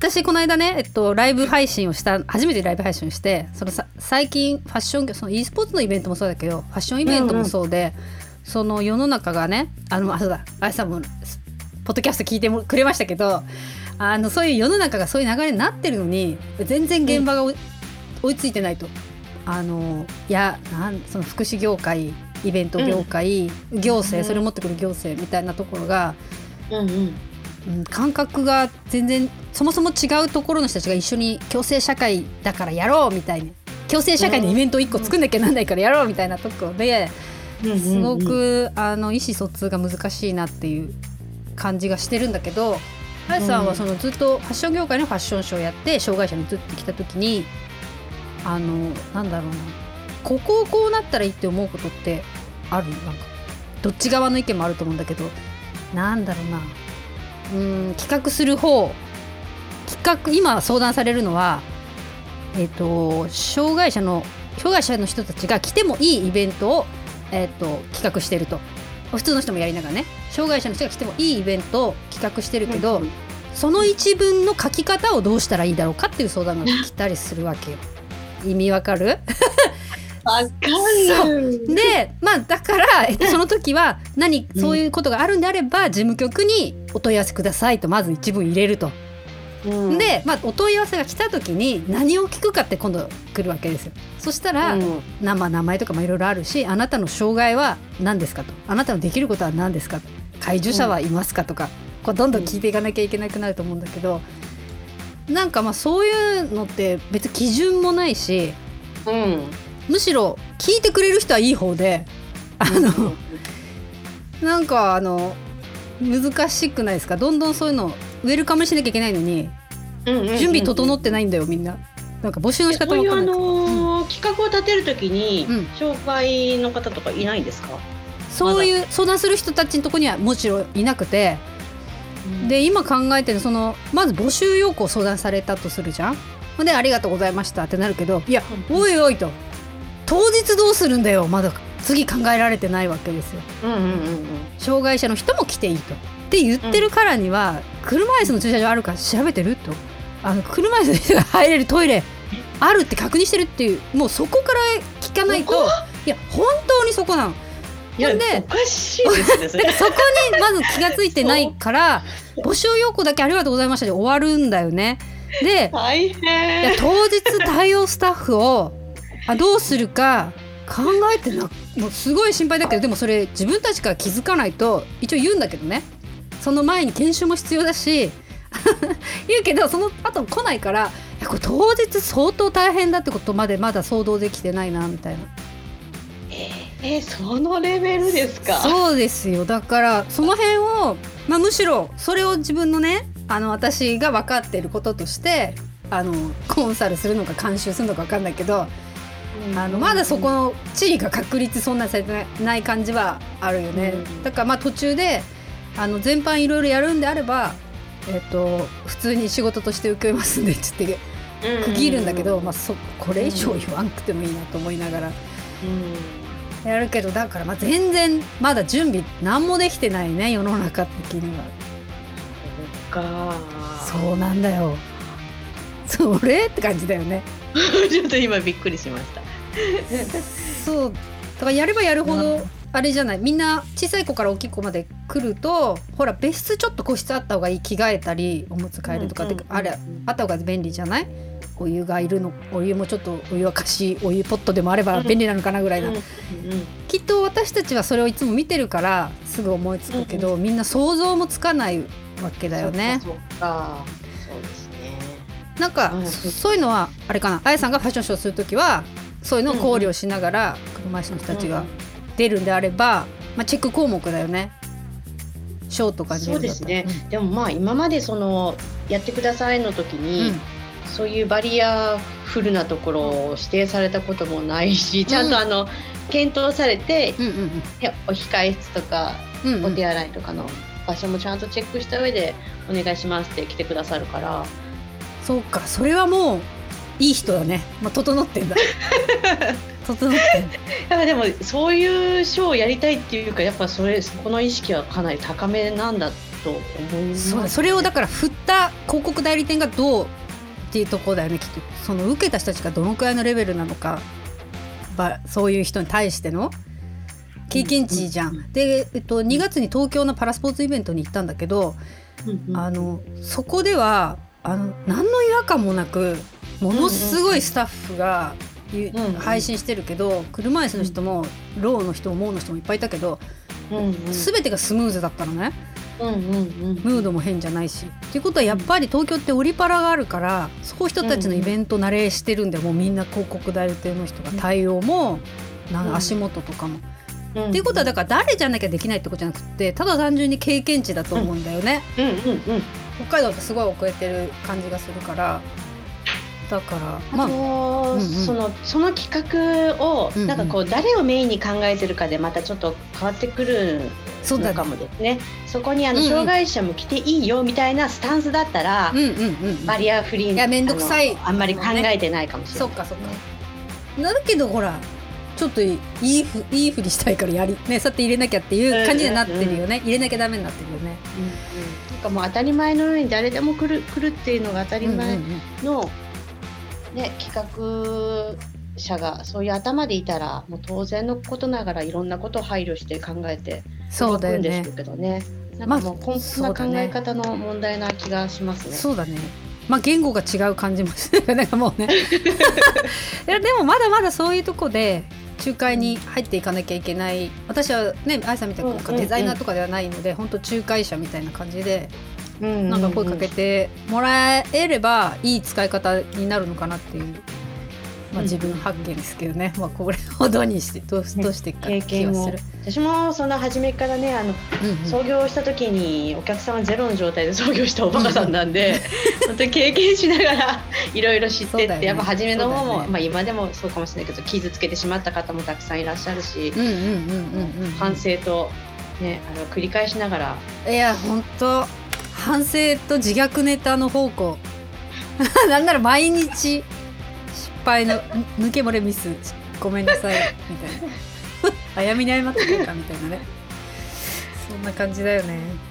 私この間ね、えっと、ライブ配信をした初めてライブ配信をしてそのさ最近ファッションその e スポーツのイベントもそうだけどファッションイベントもそうで、その世の中がねあのあそうだあやさんもポッドキャスト聞いてもくれましたけどあのそういう世の中がそういう流れになってるのに全然現場が追い追いついてないと。あのいやなんその福祉業界イベント業界、行政それを持ってくる行政みたいなところが、うんうんうん、感覚が全然そもそも違うところの人たちが一緒に共生社会だからやろうみたいに。共生社会のイベントを1個作んなきゃなんないからやろうみたいなところですごくあの意思疎通が難しいなっていう感じがしてるんだけど林さんはそのずっとファッション業界のファッションショーやって障害者に移ってきた時にあのなんだろうな。ここをこうなったらいいって思うことってある？なんかどっち側の意見もあると思うんだけどなんだろうなうん企画する方企画今相談されるのはえっ、と障害者の障害者の人たちが来てもいいイベントを、えっと企画してると。普通の人もやりながらね。障害者の人が来てもいいイベントを企画してるけど、うん。その一文の書き方をどうしたらいいだろうかっていう相談が来たりするわけよ。意味わかる？わかる。でまあだから、えっと、その時は何そういうことがあるんであれば事務局にお問い合わせくださいとまず一文入れると。うん。で、まあ、お問い合わせが来た時に何を聞くかって今度来るわけですよ。そしたら、うん。名前とかもいろいろあるしあなたの障害は何ですかと。あなたのできることは何ですかと。介助者はいますかとか、こうどんどん聞いていかなきゃいけなくなると思うんだけど、なんかまあそういうのって別に基準もないしうんむしろ聞いてくれる人はいい方であの、なんかあの難しくないですか？どんどんそういうのウェルカムしなきゃいけないのに準備整ってないんだよみんな。なんか募集の仕方そういうあのー企画を立てるときに、うん。障害の方とかいないんですか、そういう相談する人たちのとこにはもちろんいなくてで今考えてるそのまず募集要項を相談されたとするじゃん？で「ありがとうございました」ってなるけどいやうん。おいおいと当日どうするんだよ。まだ次考えられてないわけですよ。うんうんうんうん。障害者の人も来ていいと。って言ってるからには、車椅子の駐車場あるか調べてると。あの車椅子の人が入れるトイレ。あるって確認してるっていうもうそこから聞かないと。いや本当にそこなの。いやほんでおかしいですね そこにまず気がついてないから 募集要項だけありがとうございましたで終わるんだよね。で当日対応スタッフをあどうするか考えてなもうすごい心配だけどでもそれ自分たちから気づかないと一応言うんだけどね。その前に研修も必要だし 言うけどその後来ないからこれ当日相当大変だってことまでまだ想像できてないなみたいな。えーそのレベルですか？そうですよ。だからその辺を、まあ、むしろそれを自分のねあの私が分かっていることとしてあのコンサルするのか監修するのか分かんないけどあのまだそこの地位が確立そんなにされてない感じはあるよね、うん。だからまあ途中であの全般いろいろやるんであれば、えっと普通に仕事として請けますんでって区切るんだけど、まあ、そこれ以上言わんくてもいいなと思いながら。うん。やるけどだからまあ全然まだ準備何もできてないね世の中的には。そっかそうなんだよ。それ？って感じだよね ちょっと今びっくりしました。そうだからやればやるほどあれじゃない。みんな小さい子から大きい子まで来るとほら別室ちょっと個室あった方がいい着替えたりおむつ替えるとかって、あれあった方が便利じゃない？お湯がいるのお湯もちょっとお湯沸かしお湯ポットでもあれば便利なのかなぐらいな、うんうんきっと私たちはそれをいつも見てるからすぐ思いつくけど、みんな想像もつかないわけだよね。そっか。そうですねなんか、うん。そそういうのはあれかな。あやさんがファッションショーする時はそういうのを考慮しながら車椅子の人たちが出るんであれば、まあ、チェック項目だよね。ショーとかにそうですね、でもまあ今までそのやってくださいの時うん。に、そういうバリアフルなところを指定されたこともないし、ちゃんとあの検討されて、うんうんうん。やお控え室とかうんうん。お手洗いとかの場所もちゃんとチェックした上でお願いしますって来てくださるから、そうかそれはもういい人だね、まあ、整ってんだ。整ってん。だでもそういうショーをやりたいっていうかやっぱそれこの意識はかなり高めなんだと思います。そそれをだから振った広告代理店がどうっていうところだよねきっと。その受けた人たちがどのくらいのレベルなのかばそういう人に対しての経験値じゃん。で、えっと、2月に東京のパラスポーツイベントに行ったんだけど、うんうん。あのそこではあの何の違和感もなくものすごいスタッフが、ゆうんうん配信してるけど車椅子の人もローの人もモーの人もいっぱいいたけど、うんうん。全てがスムーズだったのね。うんうんうん。ムードも変じゃないし。っていうことはやっぱり東京ってオリパラがあるからそこ人たちのイベント慣れしてるんでもうみんな広告代理店の人が対応も、なん足元とかも。うんっていうことはだから誰じゃなきゃできないってことじゃなくてただ単純に経験値だと思うんだよね。うんうんうん北海道ってすごい遅れてる感じがするからだからまああと、うんうん。そのその企画をうんうん。なんかこう誰をメインに考えてるかでまたちょっと変わってくるそのかもですね。そこにあのうんうん。障害者も来ていいよみたいなスタンスだったら、うんうんうんバリアフリーいやめんどくさい。あんまり考えてないかもしれない。そっかそっか。だけどほらちょっといいふいいふりしたいからやり ねそうやって入れなきゃっていう感じになってるよね、入れなきゃダメになってるよね。うんうん。なんかもう当たり前のように誰でも来る来るっていうのが当たり前の、ね、企画者がそういう頭でいたらもう当然のことながらいろんなことを配慮して考えてそうだよね動くんでしょうけどね。なんまあかもう根本な考え方の問題な気がしますね。そうだね。まあ言語が違う感じもしてる なんかもうね。いやでもまだまだそういうとこで仲介に入っていかなきゃいけない。私はね愛さんみたいなデザイナーとかではないので、本当仲介者みたいな感じでなんか声かけてもらえればいい使い方になるのかなっていう、まあ、うん。自分発見ですけどね、まあ、これをどうにしてどうどうしていくか経。験を。私もその初めからねあのうんうん。創業した時にお客さんはゼロの状態で創業したおバカさんなんで 本当に経験しながらいろいろ知ってって、ね。やっぱ初めの方も、ね。まあ、今でもそうかもしれないけど傷つけてしまった方もたくさんいらっしゃるし、うんうんうんうんうん。反省と、ね、あの繰り返しながら。いや本当反省と自虐ネタの方向。なんなら毎日ぱいの抜け漏れミス。ごめんなさい。みたいな。早めに謝ってくれた。みたいなね。そんな感じだよね。